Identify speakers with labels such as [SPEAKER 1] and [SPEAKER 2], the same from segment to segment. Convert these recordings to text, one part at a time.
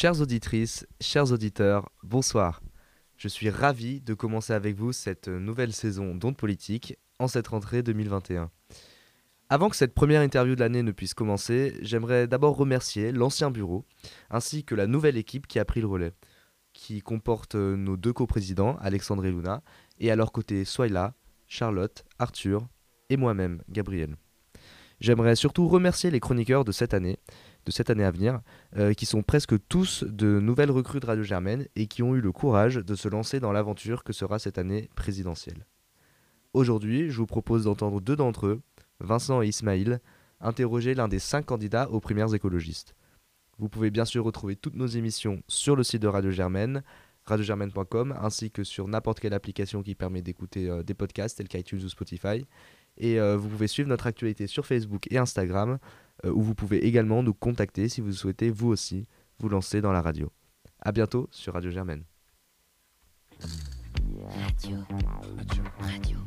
[SPEAKER 1] Chères auditrices, chers auditeurs, bonsoir. Je suis ravi de commencer avec vous cette nouvelle saison d'Onde Politique en cette rentrée 2021. Avant que cette première interview de l'année ne puisse commencer, j'aimerais d'abord remercier l'ancien bureau ainsi que la nouvelle équipe qui a pris le relais, qui comporte nos deux coprésidents, Alexandre et Luna, et à leur côté Soyla, Charlotte, Arthur et moi-même, Gabriel. J'aimerais surtout remercier les chroniqueurs de cette année, de cette année à venir, euh, qui sont presque tous de nouvelles recrues de Radio Germaine et qui ont eu le courage de se lancer dans l'aventure que sera cette année présidentielle. Aujourd'hui, je vous propose d'entendre deux d'entre eux, Vincent et Ismaïl, interroger l'un des cinq candidats aux primaires écologistes. Vous pouvez bien sûr retrouver toutes nos émissions sur le site de Radio Germaine, radiogermaine.com, ainsi que sur n'importe quelle application qui permet d'écouter euh, des podcasts tels qu'iTunes ou Spotify. Et euh, vous pouvez suivre notre actualité sur Facebook et Instagram, où vous pouvez également nous contacter si vous souhaitez vous aussi vous lancer dans la radio. A bientôt sur Radio Germaine.
[SPEAKER 2] Radio. Radio. Radio.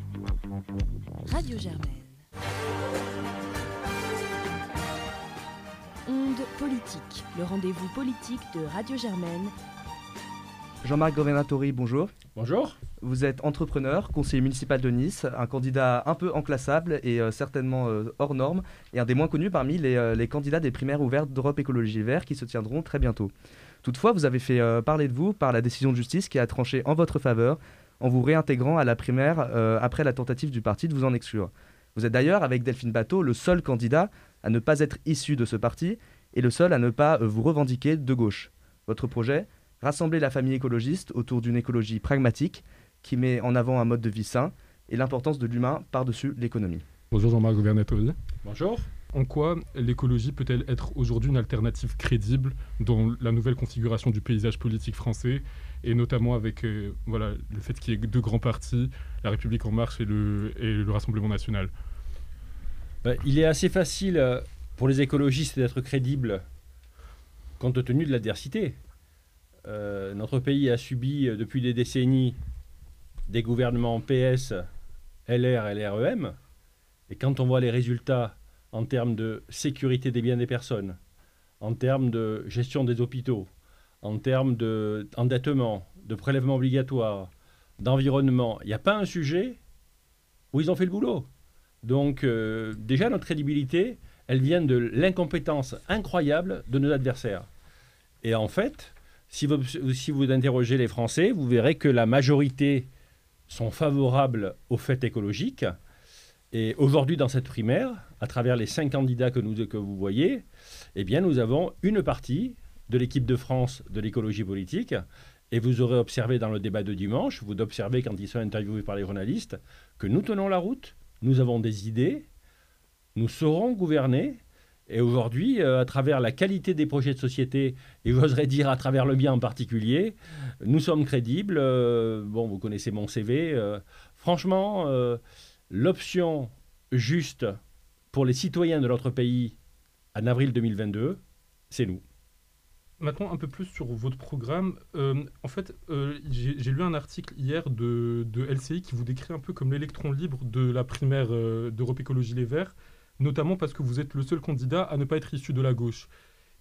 [SPEAKER 2] Radio Germaine. Onde politique, le rendez-vous politique de Radio Germaine.
[SPEAKER 1] Jean-Marc Governatori, bonjour.
[SPEAKER 3] Bonjour.
[SPEAKER 1] Vous êtes entrepreneur, conseiller municipal de Nice, un candidat un peu enclassable et euh, certainement euh, hors norme, et un des moins connus parmi les, euh, les candidats des primaires ouvertes d'Europe Écologie Vert qui se tiendront très bientôt. Toutefois, vous avez fait parler de vous par la décision de justice qui a tranché en votre faveur en vous réintégrant à la primaire après la tentative du parti de vous en exclure. Vous êtes d'ailleurs, avec Delphine Bateau, le seul candidat à ne pas être issu de ce parti et le seul à ne pas vous revendiquer de gauche. Votre projet Rassembler la famille écologiste autour d'une écologie pragmatique qui met en avant un mode de vie sain et l'importance de l'humain par-dessus l'économie.
[SPEAKER 4] Bonjour Jean-Marc Governatori.
[SPEAKER 3] Bonjour.
[SPEAKER 4] En quoi l'écologie peut-elle être aujourd'hui une alternative crédible dans la nouvelle configuration du paysage politique français et notamment avec euh, voilà, le fait qu'il y ait deux grands partis, la République en marche et le, et le Rassemblement national?
[SPEAKER 3] Ben, il est assez facile euh, pour les écologistes d'être crédibles compte tenu de l'adversité. Euh, notre pays a subi euh, depuis des décennies des gouvernements PS, LR et LREM. Et quand on voit les résultats en termes de sécurité des biens des personnes, en termes de gestion des hôpitaux, en termes d'endettement, de prélèvement obligatoire, d'environnement, il n'y a pas un sujet où ils ont fait le boulot. Donc euh, déjà, notre crédibilité, elle vient de l'incompétence incroyable de nos adversaires. Et en fait, si vous, interrogez les Français, vous verrez que la majorité sont favorables au fait écologique. Et aujourd'hui, dans cette primaire, à travers les cinq candidats que, vous voyez, eh nous avons une partie de l'équipe de France de l'écologie politique. Et vous aurez observé dans le débat de dimanche, vous observez quand ils sont interviewés par les journalistes, que nous tenons la route, nous avons des idées, nous saurons gouverner. Et aujourd'hui, euh, à travers la qualité des projets de société, et j'oserais dire à travers le bien en particulier, nous sommes crédibles. Euh, bon, vous connaissez mon CV. euh, franchement, l'option juste pour les citoyens de notre pays en avril 2022, c'est nous.
[SPEAKER 4] Maintenant, un peu plus sur votre programme. En fait, j'ai lu un article hier de, LCI qui vous décrit un peu comme l'électron libre de la primaire d'Europe Écologie Les Verts, notamment parce que vous êtes le seul candidat à ne pas être issu de la gauche.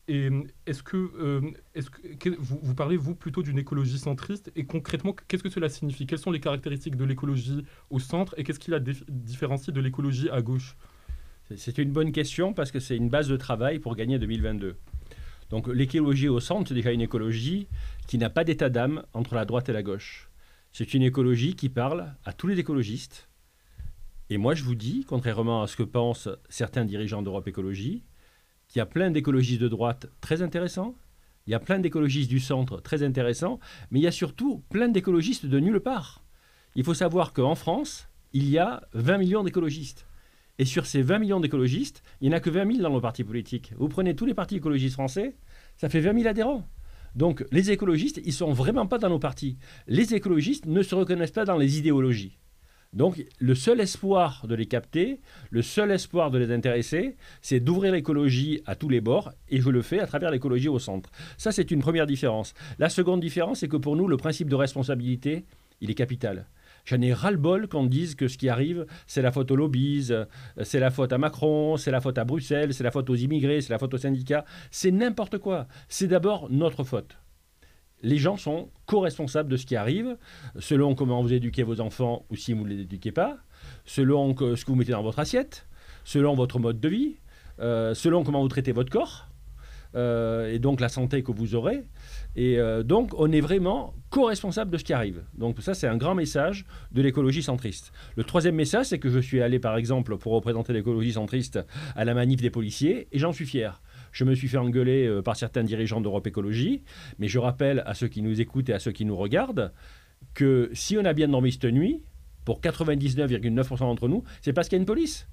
[SPEAKER 4] Et euh, est-ce que, euh, est-ce que que- vous, vous parlez, vous, plutôt d'une écologie centriste? Et concrètement, qu'est-ce que cela signifie? Quelles sont les caractéristiques de l'écologie au centre et qu'est-ce qui la dif- différencie de l'écologie à gauche?
[SPEAKER 3] C'est une bonne question parce que c'est une base de travail pour gagner 2022. Donc l'écologie au centre, c'est déjà une écologie qui n'a pas d'état d'âme entre la droite et la gauche. C'est une écologie qui parle à tous les écologistes. Et moi, je vous dis, contrairement à ce que pensent certains dirigeants d'Europe Écologie, qu'il y a plein d'écologistes de droite très intéressants, il y a plein d'écologistes du centre très intéressants, mais il y a surtout plein d'écologistes de nulle part. Il faut savoir qu'en France, il y a 20 millions d'écologistes. Et sur ces 20 millions d'écologistes, il n'y en a que 20 000 dans nos partis politiques. Vous prenez tous les partis écologistes français, ça fait 20 000 adhérents. Donc les écologistes, ils ne sont vraiment pas dans nos partis. Les écologistes ne se reconnaissent pas dans les idéologies. Donc le seul espoir de les capter, le seul espoir de les intéresser, c'est d'ouvrir l'écologie à tous les bords, et je le fais à travers l'écologie au centre. Ça, c'est une première différence. La seconde différence, c'est que pour nous, le principe de responsabilité, il est capital. J'en ai ras-le-bol qu'on dise que ce qui arrive, c'est la faute aux lobbies, euh, c'est la faute à Macron, c'est la faute à Bruxelles, c'est la faute aux immigrés, c'est la faute aux syndicats. C'est n'importe quoi. C'est d'abord notre faute. Les gens sont co-responsables de ce qui arrive, selon comment vous éduquez vos enfants ou si vous ne les éduquez pas, selon ce que vous mettez dans votre assiette, selon votre mode de vie, euh, selon comment vous traitez votre corps, euh, et donc la santé que vous aurez. Et euh, donc, on est vraiment co-responsable de ce qui arrive. Donc, ça, c'est un grand message de l'écologie centriste. Le troisième message, c'est que je suis allé, par exemple, pour représenter l'écologie centriste à la manif des policiers, et j'en suis fier. Je me suis fait engueuler euh, par certains dirigeants d'Europe Écologie, mais je rappelle à ceux qui nous écoutent et à ceux qui nous regardent que si on a bien dormi cette nuit, pour 99,9% d'entre nous, c'est parce qu'il y a une police.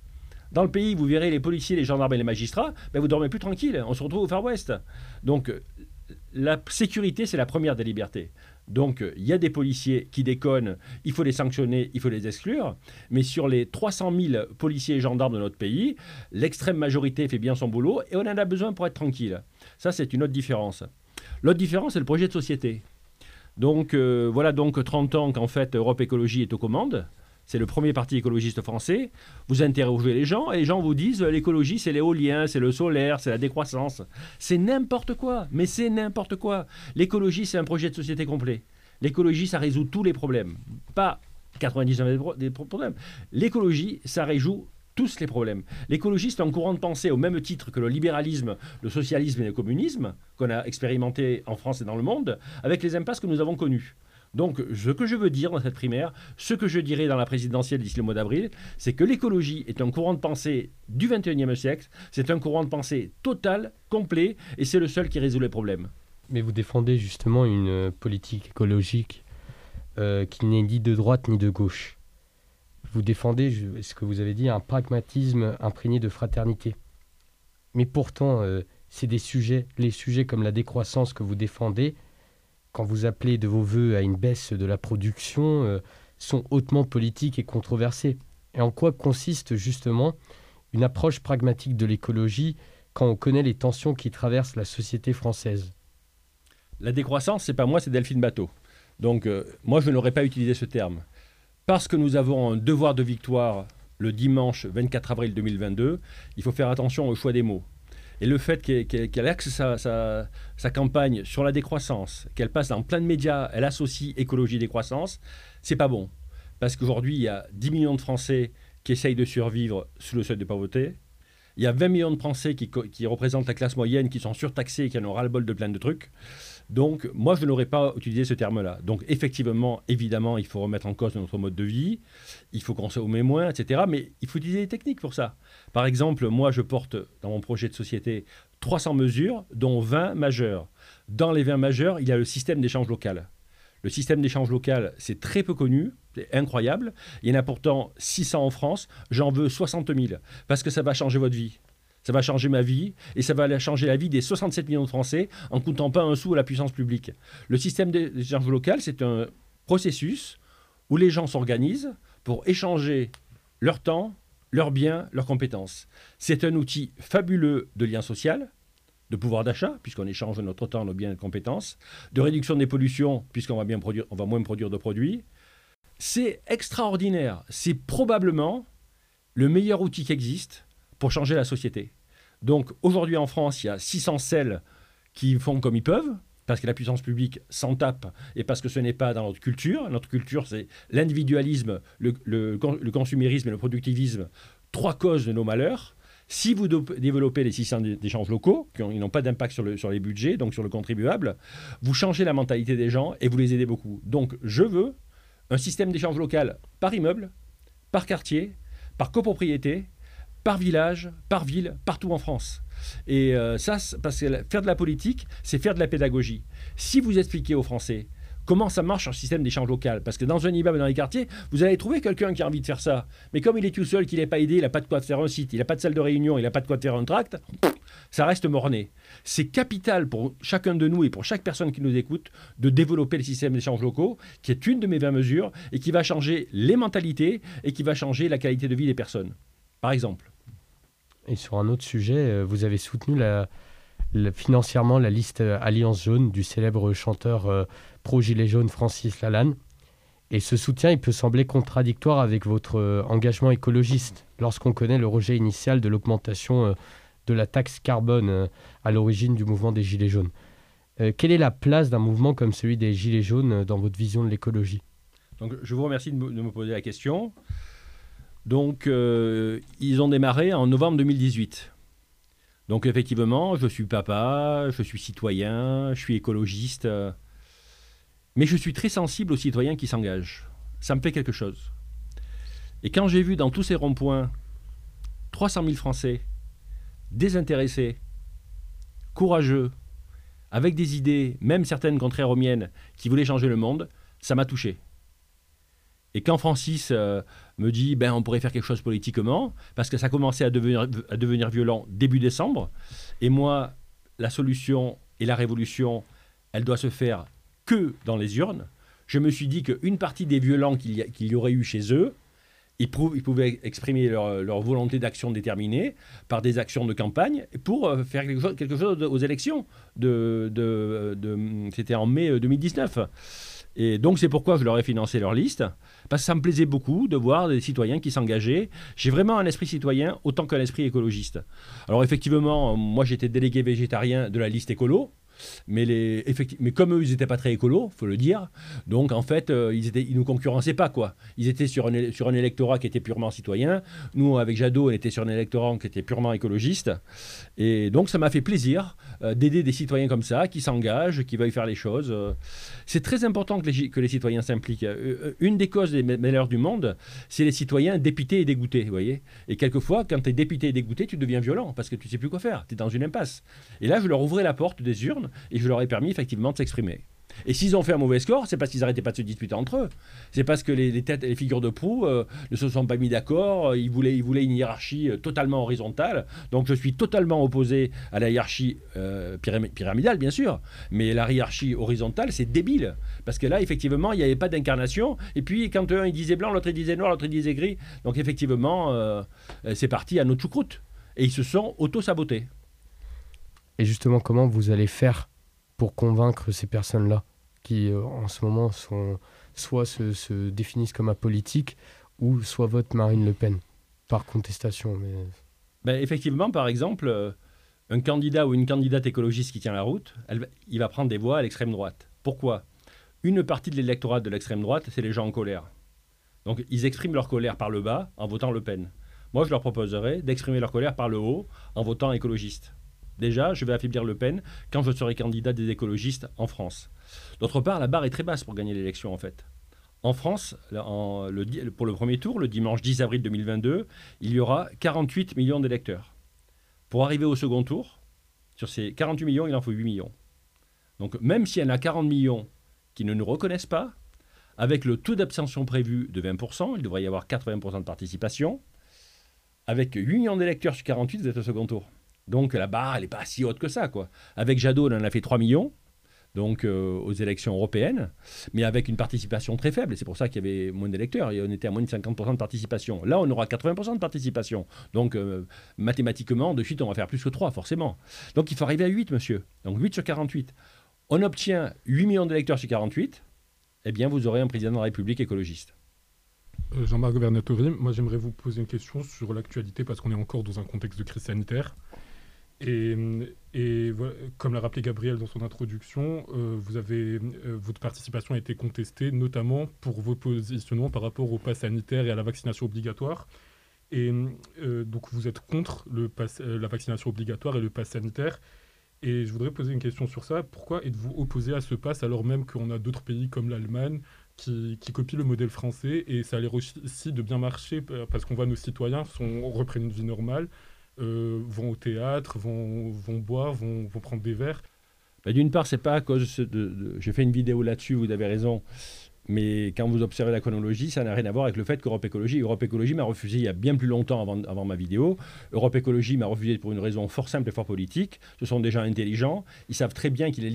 [SPEAKER 3] Dans le pays, vous verrez les policiers, les gendarmes et les magistrats, ben vous dormez plus tranquille. On se retrouve au Far West. Donc, la sécurité, c'est la première des libertés. Donc, il y a des policiers qui déconnent, il faut les sanctionner, il faut les exclure. Mais sur les 300 000 policiers et gendarmes de notre pays, l'extrême majorité fait bien son boulot et on en a besoin pour être tranquille. Ça, c'est une autre différence. L'autre différence, c'est le projet de société. Donc, euh, voilà donc 30 ans qu'en fait, Europe Écologie est aux commandes c'est le premier parti écologiste français. Vous interrogez les gens et les gens vous disent euh, l'écologie, c'est l'éolien, c'est le solaire, c'est la décroissance. C'est n'importe quoi, mais c'est n'importe quoi. L'écologie, c'est un projet de société complet. L'écologie, ça résout tous les problèmes, pas 99 des problèmes. L'écologie, ça résout tous les problèmes. L'écologie, c'est un courant de pensée au même titre que le libéralisme, le socialisme et le communisme qu'on a expérimenté en France et dans le monde, avec les impasses que nous avons connues. Donc, ce que je veux dire dans cette primaire, ce que je dirai dans la présidentielle d'ici le mois d'avril, c'est que l'écologie est un courant de pensée du 21e siècle, c'est un courant de pensée total, complet, et c'est le seul qui résout les problèmes.
[SPEAKER 5] Mais vous défendez justement une politique écologique euh, qui n'est ni de droite ni de gauche. Vous défendez, ce que vous avez dit, un pragmatisme imprégné de fraternité. Mais pourtant, euh, c'est des sujets, les sujets comme la décroissance que vous défendez, quand vous appelez de vos voeux à une baisse de la production, euh, sont hautement politiques et controversés. Et en quoi consiste justement une approche pragmatique de l'écologie quand on connaît les tensions qui traversent la société française?
[SPEAKER 3] La décroissance, c'est pas moi, c'est Delphine Bateau. Donc euh, moi, je n'aurais pas utilisé ce terme. Parce que nous avons un devoir de victoire le dimanche 24 avril 2022, il faut faire attention au choix des mots. Et le fait qu'elle axe sa, campagne sur la décroissance, qu'elle passe dans plein de médias, elle associe écologie et décroissance, c'est pas bon. Parce qu'aujourd'hui, il y a 10 millions de Français qui essayent de survivre sous le seuil de pauvreté. Il y a 20 millions de Français qui, qui représentent la classe moyenne, qui sont surtaxés et qui en ont ras-le-bol de plein de trucs. Donc, moi, je n'aurais pas utilisé ce terme-là. Donc, effectivement, évidemment, il faut remettre en cause notre mode de vie, il faut consommer moins, etc. Mais il faut utiliser des techniques pour ça. Par exemple, moi, je porte dans mon projet de société 300 mesures, dont 20 majeures. Dans les 20 majeures, il y a le système d'échange local. Le système d'échange local, c'est très peu connu, c'est incroyable. Il y en a pourtant 600 en France, j'en veux 60 000, parce que ça va changer votre vie. Ça va changer ma vie et ça va changer la vie des 67 millions de Français en coûtant pas un sou à la puissance publique. Le système d'échange local, c'est un processus où les gens s'organisent pour échanger leur temps, leurs biens, leurs compétences. C'est un outil fabuleux de lien social, de pouvoir d'achat, puisqu'on échange notre temps, nos biens et nos compétences, de réduction des pollutions, puisqu'on va, bien produire, on va moins produire de produits. C'est extraordinaire. C'est probablement le meilleur outil qui existe pour changer la société. Donc aujourd'hui en France, il y a 600 celles qui font comme ils peuvent, parce que la puissance publique s'en tape et parce que ce n'est pas dans notre culture. Notre culture, c'est l'individualisme, le, consumérisme et le productivisme, trois causes de nos malheurs. Si vous développez les systèmes d'échange locaux, qui n'ont pas d'impact sur, sur les budgets, donc sur le contribuable, vous changez la mentalité des gens et vous les aidez beaucoup. Donc je veux un système d'échange local par immeuble, par quartier, par copropriété, par village, par ville, partout en France. Et euh, ça, parce que faire de la politique, c'est faire de la pédagogie. Si vous expliquez aux Français comment ça marche un système d'échange local. Parce que dans un immeuble, dans les quartiers, vous allez trouver quelqu'un qui a envie de faire ça. Mais comme il est tout seul, qu'il n'est pas aidé, il n'a pas de quoi faire un site, il n'a pas de salle de réunion, il n'a pas de quoi faire un tract, ça reste morné. C'est capital pour chacun de nous et pour chaque personne qui nous écoute de développer le système d'échange locaux, qui est une de mes 20 mesures et qui va changer les mentalités et qui va changer la qualité de vie des personnes. Par exemple.
[SPEAKER 5] Et sur un autre sujet, euh, vous avez soutenu financièrement la liste euh, Alliance Jaune du célèbre chanteur euh, pro-gilet jaune Francis Lalanne. Et ce soutien, il peut sembler contradictoire avec votre engagement écologiste lorsqu'on connaît le rejet initial de l'augmentation de la taxe carbone à l'origine du mouvement des Gilets jaunes. Quelle est la place d'un mouvement comme celui des Gilets jaunes dans votre vision de l'écologie?
[SPEAKER 3] Donc, je vous remercie de me, de me poser la question. Donc, euh, ils ont démarré en novembre 2018. Donc, effectivement, je suis papa, je suis citoyen, je suis écologiste, euh, mais je suis très sensible aux citoyens qui s'engagent. Ça me fait quelque chose. Et quand j'ai vu dans tous ces ronds-points 300 000 Français désintéressés, courageux, avec des idées, même certaines contraires aux miennes, qui voulaient changer le monde, ça m'a touché. Et quand Francis euh, me dit ben on pourrait faire quelque chose politiquement, parce que ça commençait à devenir, à devenir violent début décembre, et moi, la solution et la révolution, elle doit se faire que dans les urnes, je me suis dit qu'une partie des violents qu'il y, y aurait eu chez eux, ils, ils pouvaient exprimer leur, leur volonté d'action déterminée par des actions de campagne pour euh, faire quelque chose, quelque chose aux élections. De, de- de- C'était en mai euh, 2019. Et donc c'est pourquoi je leur ai financé leur liste, parce que ça me plaisait beaucoup de voir des citoyens qui s'engageaient. J'ai vraiment un esprit citoyen autant qu'un esprit écologiste. Alors effectivement, moi j'étais délégué végétarien de la liste écolo, mais, les, mais comme eux, ils n'étaient pas très écolos, faut le dire, donc en fait, euh, ils, étaient, ils nous concurrençaient pas, quoi. Ils étaient sur un, sur un électorat qui était purement citoyen. Nous, avec Jadot, on était sur un électorat qui était purement écologiste. Et donc, ça m'a fait plaisir euh, d'aider des citoyens comme ça, qui s'engagent, qui veuillent faire les choses. euh. C'est très important que les, que les citoyens s'impliquent. Une des causes des ma- malheurs du monde, c'est les citoyens dépités et dégoûtés, vous voyez. Et quelquefois, quand tu es dépité et dégoûté, tu deviens violent, parce que tu sais plus quoi faire. Tu es dans une impasse. Et là, je leur ouvrais la porte des urnes et je leur ai permis effectivement de s'exprimer. Et s'ils ont fait un mauvais score, c'est parce qu'ils n'arrêtaient pas de se disputer entre eux. C'est parce que les, les têtes les figures de proue euh, ne se sont pas mis d'accord. euh, Ils voulaient, une hiérarchie euh, totalement horizontale. Donc je suis totalement opposé à la hiérarchie pyramid- pyramidale, bien sûr. Mais la hiérarchie horizontale, c'est débile. Parce que là, effectivement, il n'y avait pas d'incarnation. Et puis, quand un il disait blanc, l'autre il disait noir, l'autre il disait gris. Donc effectivement, c'est parti à notre choucroute. Et ils se sont auto-sabotés.
[SPEAKER 5] Et justement, comment vous allez faire pour convaincre ces personnes-là qui, euh, en ce moment, soit se, se définissent comme apolitiques ou soit votent Marine Le Pen par contestation.
[SPEAKER 3] Ben, effectivement, par exemple, euh, un candidat ou une candidate écologiste qui tient la route, il va prendre des voix à l'extrême droite. Pourquoi? Une partie de l'électorat de l'extrême droite, c'est les gens en colère. Donc, ils expriment leur colère par le bas en votant Le Pen. Moi, je leur proposerais d'exprimer leur colère par le haut en votant écologiste. Déjà, je vais affaiblir Le Pen quand je serai candidat des écologistes en France. D'autre part, la barre est très basse pour gagner l'élection, en fait. En France, pour le premier tour, le dimanche 10 avril 2022, il y aura 48 millions d'électeurs. Pour arriver au second tour, sur ces 48 millions, il en faut 8 millions. Donc même s'il y en a 40 millions qui ne nous reconnaissent pas, avec le taux d'abstention prévu de 20%, il devrait y avoir 80% de participation, avec 8 millions d'électeurs sur 48, vous êtes au second tour. Donc la barre, elle n'est pas si haute que ça. Quoi. Avec Jadot, on en a fait 3 millions, donc euh, aux élections européennes, mais avec une participation très faible. C'est pour ça qu'il y avait moins d'électeurs. On était à moins de 50% de participation. Là, on aura 80% de participation. Donc euh, mathématiquement, de suite, on va faire plus que 3, forcément. Donc il faut arriver à 8, monsieur. Donc 8 sur 48. On obtient 8 millions d'électeurs sur 48, eh bien vous aurez un président de la République écologiste.
[SPEAKER 4] Euh, Jean-Marc Vernatori, moi j'aimerais vous poser une question sur l'actualité parce qu'on est encore dans un contexte de crise sanitaire. Et, et voilà, comme l'a rappelé Gabriel dans son introduction, euh, vous avez, euh, votre participation a été contestée, notamment pour vos positionnements par rapport au pass sanitaire et à la vaccination obligatoire. Et euh, donc vous êtes contre le pass- euh, la vaccination obligatoire et le pass sanitaire. Et je voudrais poser une question sur ça. Pourquoi êtes-vous opposé à ce pass alors même qu'on a d'autres pays comme l'Allemagne qui, qui copient le modèle français et ça a l'air aussi de bien marcher euh, parce qu'on voit nos citoyens sont, reprennent une vie normale, euh, vont au théâtre, vont, vont boire, vont, vont prendre des verres.
[SPEAKER 3] Ben, D'une part, c'est pas à cause de, J'ai fait une vidéo là-dessus, vous avez raison. Mais quand vous observez la chronologie, ça n'a rien à voir avec le fait qu'Europe Écologie. Europe Écologie m'a refusé il y a bien plus longtemps avant, ma vidéo. Europe Écologie m'a refusé pour une raison fort simple et fort politique. Ce sont des gens intelligents. Ils savent très bien qu'il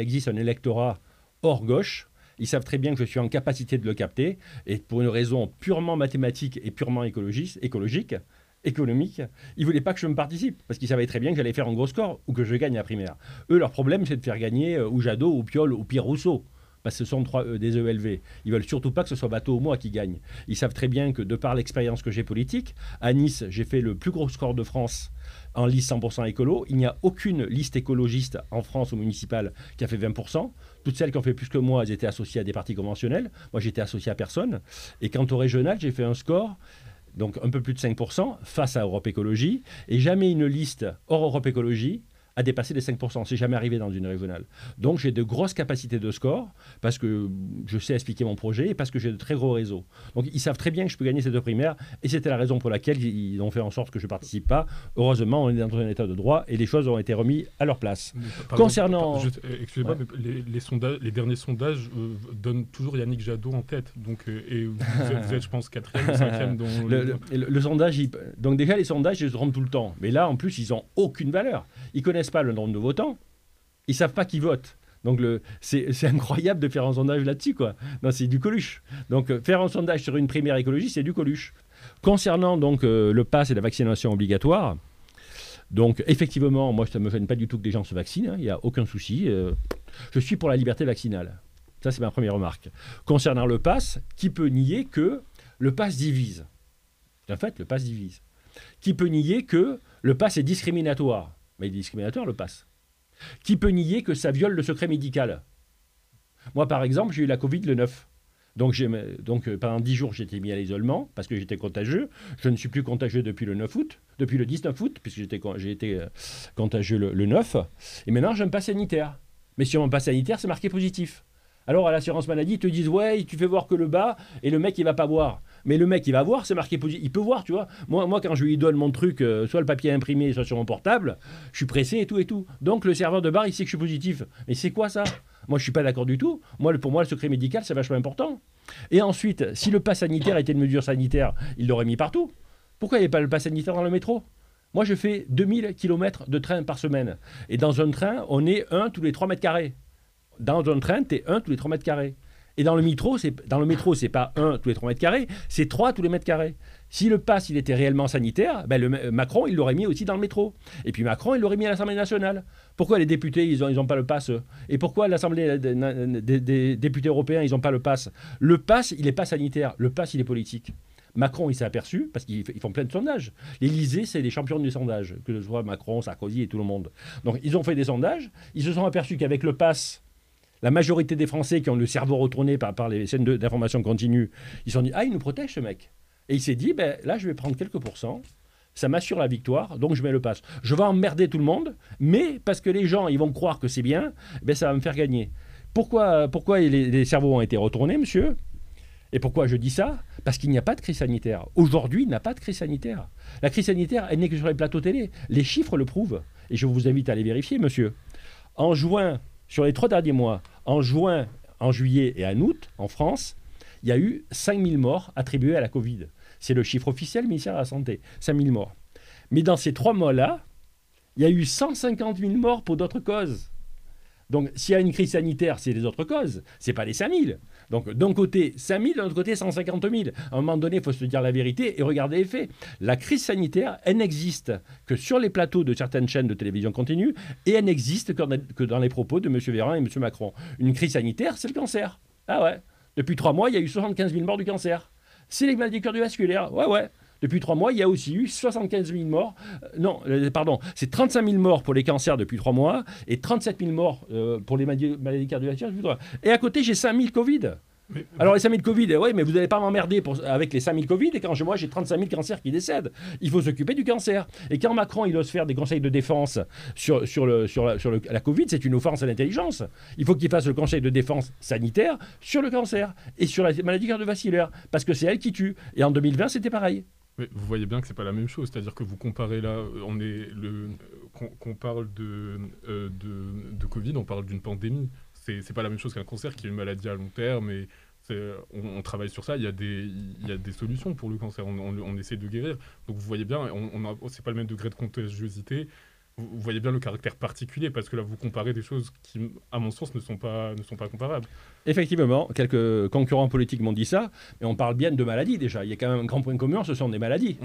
[SPEAKER 3] existe un électorat hors gauche. Ils savent très bien que je suis en capacité de le capter. Et pour une raison purement mathématique et purement écologiste, écologique, économique, ils voulaient pas que je me participe parce qu'ils savaient très bien que j'allais faire un gros score ou que je gagne la primaire. Eux, leur problème, c'est de faire gagner euh, ou Jadot, ou Piolle, ou Pierre Rousseau. parce que ce sont trois, euh, des ELV. Ils veulent surtout pas que ce soit bateau au moi qui gagne. Ils savent très bien que de par l'expérience que j'ai politique, à Nice, j'ai fait le plus gros score de France en liste 100% écolo. Il n'y a aucune liste écologiste en France ou municipale qui a fait 20%. Toutes celles qui ont fait plus que moi, elles étaient associées à des partis conventionnels. Moi, j'étais associé à personne. Et quant au régional, j'ai fait un score donc un peu plus de 5% face à Europe Écologie, et jamais une liste hors Europe Écologie a dépassé les 5%. C'est jamais arrivé dans une régionale. Donc j'ai de grosses capacités de score parce que je sais expliquer mon projet et parce que j'ai de très gros réseaux. Donc ils savent très bien que je peux gagner ces deux primaires et c'était la raison pour laquelle ils ont fait en sorte que je ne participe pas. Heureusement, on est dans un état de droit et les choses ont été remises à leur place. Concernant-
[SPEAKER 4] euh, excusez-moi,
[SPEAKER 3] Ouais.
[SPEAKER 4] mais les, les sondages, les derniers sondages euh, donnent toujours Yannick Jadot en tête. Donc, euh, et vous, êtes, vous êtes, je pense, quatrième ou cinquième dans
[SPEAKER 3] Le, le- le- le sondage, il- donc déjà les sondages, ils se trompent tout le temps. Mais là, en plus, ils ont aucune valeur. Ils connaissent pas le nombre de votants. Ils savent pas qui vote. Donc c'est, incroyable de faire un sondage là-dessus, quoi. Non, c'est du coluche. Donc euh, faire un sondage sur une primaire écologie, c'est du coluche. Concernant donc euh, le pass et la vaccination obligatoire, donc effectivement, moi, ça me gêne pas du tout que des gens se vaccinent. hein, Il n'y a aucun souci. euh, je suis pour la liberté vaccinale. Ça, c'est ma première remarque. Concernant le pass, qui peut nier que le pass divise? En fait, le pass divise. Qui peut nier que le pass est discriminatoire? Mais il est discriminatoire, le pass. Qui peut nier que ça viole le secret médical? Moi, par exemple, j'ai eu la Covid le 9. Donc, euh, pendant 10 jours, j'étais mis à l'isolement parce que j'étais contagieux. Je ne suis plus contagieux depuis le 9 août, depuis le 19 août, puisque j'étais j'ai été euh, contagieux le, le 9. Et maintenant, j'ai un pass sanitaire. Mais sur mon pass sanitaire, c'est marqué positif. Alors, à l'assurance maladie, ils te disent Ouais, tu fais voir que le bas, et le mec, il va pas boire. Mais le mec, il va voir, c'est marqué positif. Il peut voir, tu vois. Moi, quand je lui donne mon truc, euh, soit le papier imprimé, soit sur mon portable, je suis pressé et tout et tout. Donc, le serveur de bar, il sait que je suis positif. Mais c'est quoi ça? Moi, je suis pas d'accord du tout. Moi, pour moi, le secret médical, c'est vachement important. Et ensuite, si le pass sanitaire était une mesure sanitaire, il l'aurait mis partout. Pourquoi il n'y a pas le pass sanitaire dans le métro? Moi, je fais 2000 km de train par semaine. Et dans un train, on est un tous les 3 mètres carrés. Dans un train, tu es un tous les 3 mètres carrés. Et dans le métro, c'est dans le métro, c'est pas un tous les 3 mètres carrés, c'est 3 tous les mètres carrés. Si le pass il était réellement sanitaire, ben le, Macron il l'aurait mis aussi dans le métro. Et puis Macron il l'aurait mis à l'Assemblée nationale. Pourquoi les députés ils ont ils pas le pass? Et pourquoi l'Assemblée des, députés européens ils ont pas le pass? Le pass il est pas sanitaire, le pass il est politique. Macron, il s'est aperçu, parce qu'ils ils font plein de sondages. L'Élysée, c'est les champions du sondage, que ce soit Macron, Sarkozy et tout le monde. Donc, ils ont fait des sondages, ils se sont aperçus qu'avec le pass, la majorité des Français qui ont le cerveau retourné par, par les de- d'information continue, ils se sont dit Ah, il nous protège ce mec. Et il s'est dit ben, Là, je vais prendre quelques pourcents, ça m'assure la victoire, donc je mets le pass. Je vais emmerder tout le monde, mais parce que les gens, ils vont croire que c'est bien, ben, ça va me faire gagner. Pourquoi, pourquoi les, les cerveaux ont été retournés, monsieur? Et pourquoi je dis ça? Parce qu'il n'y a pas de crise sanitaire. Aujourd'hui, il n'y a pas de crise sanitaire. La crise sanitaire, elle n'est que sur les plateaux télé. Les chiffres le prouvent. Et je vous invite à les vérifier, monsieur. En juin, sur les trois derniers mois, en juin, en juillet et en août, en France, il y a eu 5000 morts attribués à la Covid. C'est le chiffre officiel du ministère de la Santé. 5000 morts. Mais dans ces trois mois-là, il y a eu 150 000 morts pour d'autres causes. Donc, s'il y a une crise sanitaire, c'est les autres causes. C'est pas les 5000. Donc, d'un côté 5000, d'un autre côté 150 000. À un moment donné, il faut se dire la vérité et regarder les faits. La crise sanitaire, elle n'existe que sur les plateaux de certaines chaînes de télévision continue et elle n'existe que dans les propos de M. Véran et M. Macron. Une crise sanitaire, c'est le cancer. Ah ouais. Depuis trois mois, il y a eu 75 000 morts du cancer. C'est les maladies cardiovasculaires. Ouais, ouais. Depuis trois mois, il y a aussi eu 75 000 morts. Euh, non, euh, pardon, c'est 35 000 morts pour les cancers depuis trois mois et 37 000 morts euh, pour les maladies, maladies cardiovasculaires. depuis trois mois. Et à côté, j'ai 5 000 Covid.
[SPEAKER 4] Mais-
[SPEAKER 3] Alors les 5000 Covid, eh ouais, mais vous n'allez pas m'emmerder avec les 5000 Covid et quand je- moi j'ai 35 000 cancers qui décèdent. Il faut s'occuper du cancer. Et quand Macron il ose faire des conseils de défense sur, sur, le, sur, la, sur le- la Covid, c'est une offense à l'intelligence. Il faut qu'il fasse le conseil de défense sanitaire sur le cancer et sur la maladie cardiovasculaire parce que c'est elle qui tue. Et en 2020 c'était pareil.
[SPEAKER 4] Vous voyez bien que c'est pas la même chose, c'est-à-dire que vous comparez là, euh, on est le, qu'on parle de, euh, de, de Covid, on parle d'une pandémie. C'est c'est pas la même chose qu'un cancer qui est une maladie à long terme et on, travaille sur ça. Il y a des, il y a des solutions pour le cancer. On, on- essaie de guérir. Donc vous voyez bien, on a- c'est pas le même degré de contagiosité. Vous, voyez bien le caractère particulier parce que là vous comparez des choses qui, à mon sens, ne sont pas, ne sont pas comparables.
[SPEAKER 3] Effectivement, quelques concurrents politiques m'ont dit ça, mais on parle bien de maladies déjà. Il y a quand même un grand point commun, ce sont des maladies.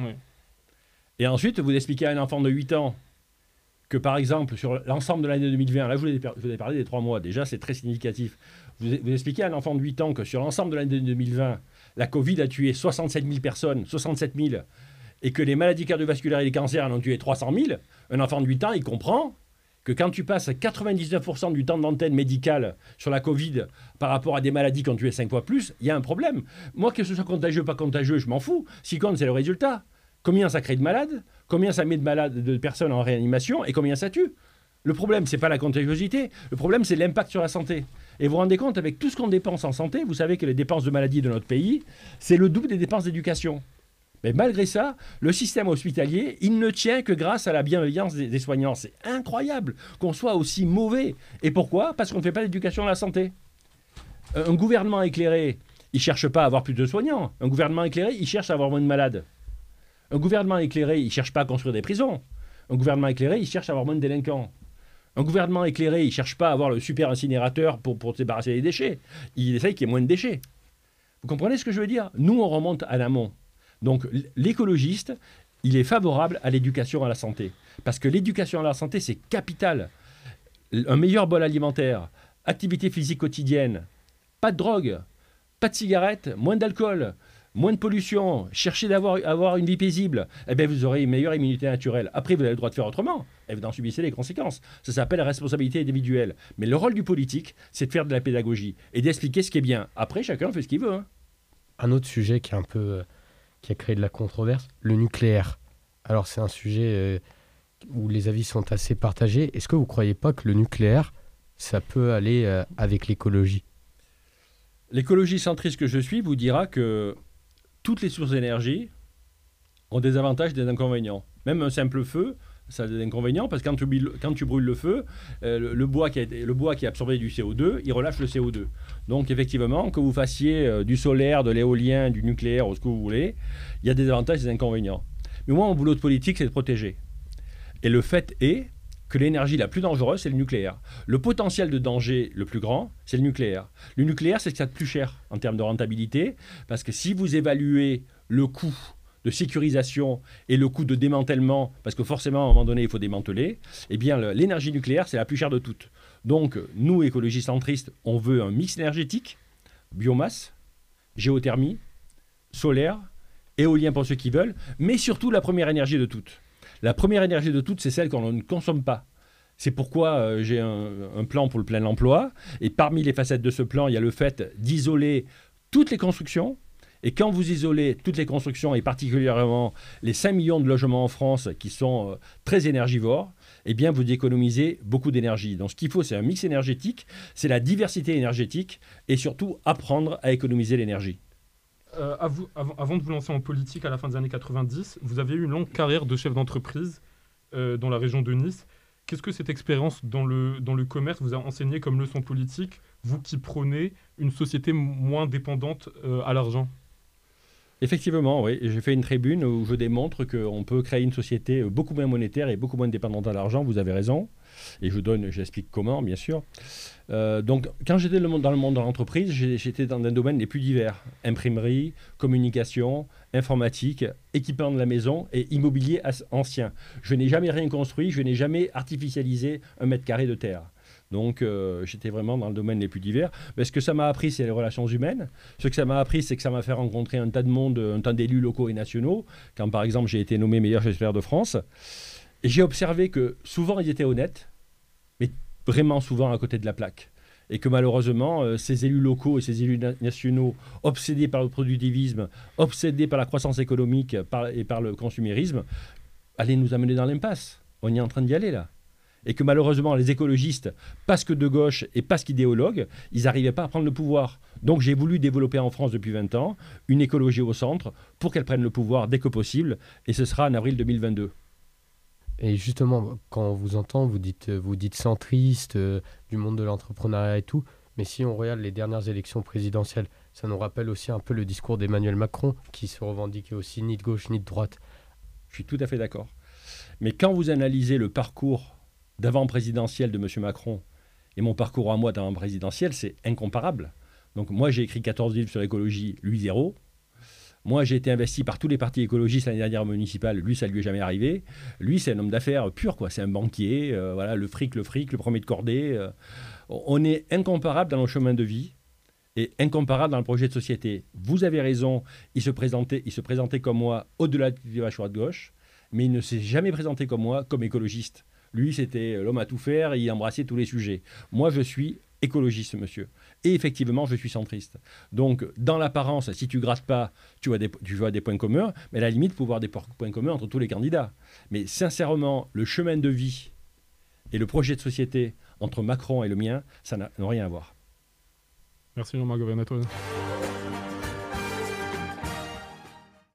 [SPEAKER 3] Et ensuite, vous expliquez à un enfant de 8 ans que, par exemple, sur l'ensemble de l'année 2020, là, je vous ai, je vous ai parlé des trois mois, déjà, c'est très significatif. Vous, vous expliquez à un enfant de 8 ans que sur l'ensemble de l'année 2020, la Covid a tué 67 000 personnes, 67 000, et que les maladies cardiovasculaires et les cancers en ont tué 300 000, un enfant de 8 ans, il comprend que quand tu passes 99% du temps d'antenne médicale sur la Covid par rapport à des maladies qui ont tué 5 fois plus, il y a un problème. Moi, que ce soit contagieux ou pas contagieux, je m'en fous. Ce qui compte, c'est le résultat. Combien ça crée de malades, combien ça met de malades, de personnes en réanimation et combien ça tue. Le problème, c'est pas la contagiosité. Le problème, c'est l'impact sur la santé. Et vous vous rendez compte, avec tout ce qu'on dépense en santé, vous savez que les dépenses de maladie de notre pays, c'est le double des dépenses d'éducation. Mais malgré ça, le système hospitalier, il ne tient que grâce à la bienveillance des, soignants. C'est incroyable qu'on soit aussi mauvais. Et pourquoi? Parce qu'on ne fait pas d'éducation à la santé. Un gouvernement éclairé, il cherche pas à avoir plus de soignants. Un gouvernement éclairé, il cherche à avoir moins de malades. Un gouvernement éclairé, il cherche pas à construire des prisons. Un gouvernement éclairé, il cherche à avoir moins de délinquants. Un gouvernement éclairé, il cherche pas à avoir le super incinérateur pour, pour se débarrasser des déchets. Il essaye qu'il y ait moins de déchets. Vous comprenez ce que je veux dire? Nous, on remonte à l'amont. Donc l'écologiste, il est favorable à l'éducation à la santé. Parce que l'éducation à la santé, c'est capital. Un meilleur bol alimentaire, activité physique quotidienne, pas de drogue, pas de cigarettes, moins d'alcool, moins de pollution, cherchez d'avoir avoir une vie paisible, eh bien vous aurez une meilleure immunité naturelle. Après, vous avez le droit de faire autrement, et vous en subissez les conséquences. Ça s'appelle la responsabilité individuelle. Mais le rôle du politique, c'est de faire de la pédagogie et d'expliquer ce qui est bien. Après, chacun fait ce qu'il veut. hein.
[SPEAKER 5] Un autre sujet qui, est un peu, euh, qui a créé de la controverse, le nucléaire. Alors c'est un sujet euh, où les avis sont assez partagés. Est-ce que vous ne croyez pas que le nucléaire, ça peut aller euh, avec l'écologie?
[SPEAKER 3] L'écologie centriste que je suis vous dira que toutes les sources d'énergie ont des avantages et des inconvénients. Même un simple feu, ça a des inconvénients parce que quand tu, brûles- quand tu brûles le feu, euh, le, bois qui a, le bois qui a absorbé du CO2, il relâche le CO2. Donc effectivement, que vous fassiez euh, du solaire, de l'éolien, du nucléaire ou ce que vous voulez, il y a des avantages et des inconvénients. Mais moi, mon boulot de politique, c'est de protéger. Et le fait est que l'énergie la plus dangereuse, c'est le nucléaire. Le potentiel de danger le plus grand, c'est le nucléaire. Le nucléaire, c'est ce qu'il y a de plus cher en termes de rentabilité, parce que si vous évaluez le coût de sécurisation et le coût de démantèlement, parce que forcément, à un moment donné, il faut démanteler, eh bien, l'énergie nucléaire, c'est la plus chère de toutes. Donc, nous, écologistes centristes, on veut un mix énergétique, biomasse, géothermie, solaire, éolien pour ceux qui veulent, mais surtout la première énergie de toutes. La première énergie de toutes, c'est celle qu'on ne consomme pas. C'est pourquoi euh, j'ai un plan pour le plein emploi. Et parmi les facettes de ce plan, il y a le fait d'isoler toutes les constructions. Et quand vous isolez toutes les constructions, et particulièrement les 5 millions de logements en France qui sont euh, très énergivores, eh bien, vous économisez beaucoup d'énergie. Donc, ce qu'il faut, c'est un mix énergétique, c'est la diversité énergétique, et surtout apprendre à économiser l'énergie.
[SPEAKER 4] Euh, avant, de vous lancer en politique à la fin des années 90, vous avez eu une longue carrière de chef d'entreprise euh, dans la région de Nice. Qu'est-ce que cette expérience dans le, commerce vous a enseigné comme leçon politique, vous qui prônez une société moins dépendante à l'argent?
[SPEAKER 3] Effectivement, oui. J'ai fait une tribune où je démontre qu'on peut créer une société beaucoup moins monétaire et beaucoup moins dépendante à l'argent. Vous avez raison. Et je donne, j'explique comment, bien sûr. Euh, donc, quand j'étais dans le monde de l'entreprise, j'étais dans un domaine les plus divers imprimerie, communication, informatique, équipement de la maison et immobilier ancien. Je n'ai jamais rien construit, je n'ai jamais artificialisé un mètre carré de terre. Donc, euh, j'étais vraiment dans le domaine les plus divers. Mais ce que ça m'a appris, c'est les relations humaines. Ce que ça m'a appris, c'est que ça m'a fait rencontrer un tas de monde, un tas d'élus locaux et nationaux. Quand, par exemple, j'ai été nommé meilleur gestionnaire de France. Et j'ai observé que souvent, ils étaient honnêtes, mais vraiment souvent à côté de la plaque. Et que malheureusement, euh, ces élus locaux et ces élus na- nationaux, obsédés par le productivisme, obsédés par la croissance économique et par le consumérisme, allaient nous amener dans l'impasse. On est en train d'y aller là. Et que malheureusement, les écologistes, parce que de gauche et parce qu'idéologues, ils n'arrivaient pas à prendre le pouvoir. Donc j'ai voulu développer en France depuis 20 ans une écologie au centre pour qu'elle prenne le pouvoir dès que possible. Et ce sera en avril 2022.
[SPEAKER 5] Et justement, quand on vous entend, vous dites, vous dites centriste, euh, du monde de l'entrepreneuriat et tout. Mais si on regarde les dernières élections présidentielles, ça nous rappelle aussi un peu le discours d'Emmanuel Macron, qui se revendiquait aussi ni de gauche ni de droite.
[SPEAKER 3] Je suis tout à fait d'accord. Mais quand vous analysez le parcours d'avant présidentiel de M. Macron et mon parcours à moi d'avant présidentiel, c'est incomparable. Donc moi j'ai écrit 14 livres sur l'écologie, lui zéro. Moi, j'ai été investi par tous les partis écologistes l'année dernière municipale. Lui, ça lui est jamais arrivé. Lui, c'est un homme d'affaires pur, quoi. C'est un banquier. euh, voilà, le fric, le fric, le premier de cordée. euh. on est incomparable dans nos chemins de vie et incomparable dans le projet de société. Vous avez raison. Il se présentait, il se présentait comme moi au-delà du clivage droite-gauche, mais il ne s'est jamais présenté comme moi, comme écologiste. Lui, c'était l'homme à tout faire. Et il embrassait tous les sujets. Moi, je suis écologiste, monsieur. Et effectivement, je suis centriste. Donc, dans l'apparence, si tu grattes pas, tu vois, des, des points communs, mais à la limite, il faut voir des po- points communs entre tous les candidats. Mais sincèrement, le chemin de vie et le projet de société entre Macron et le mien, ça n'a rien à voir.
[SPEAKER 4] Merci Jean-Marc Governateur.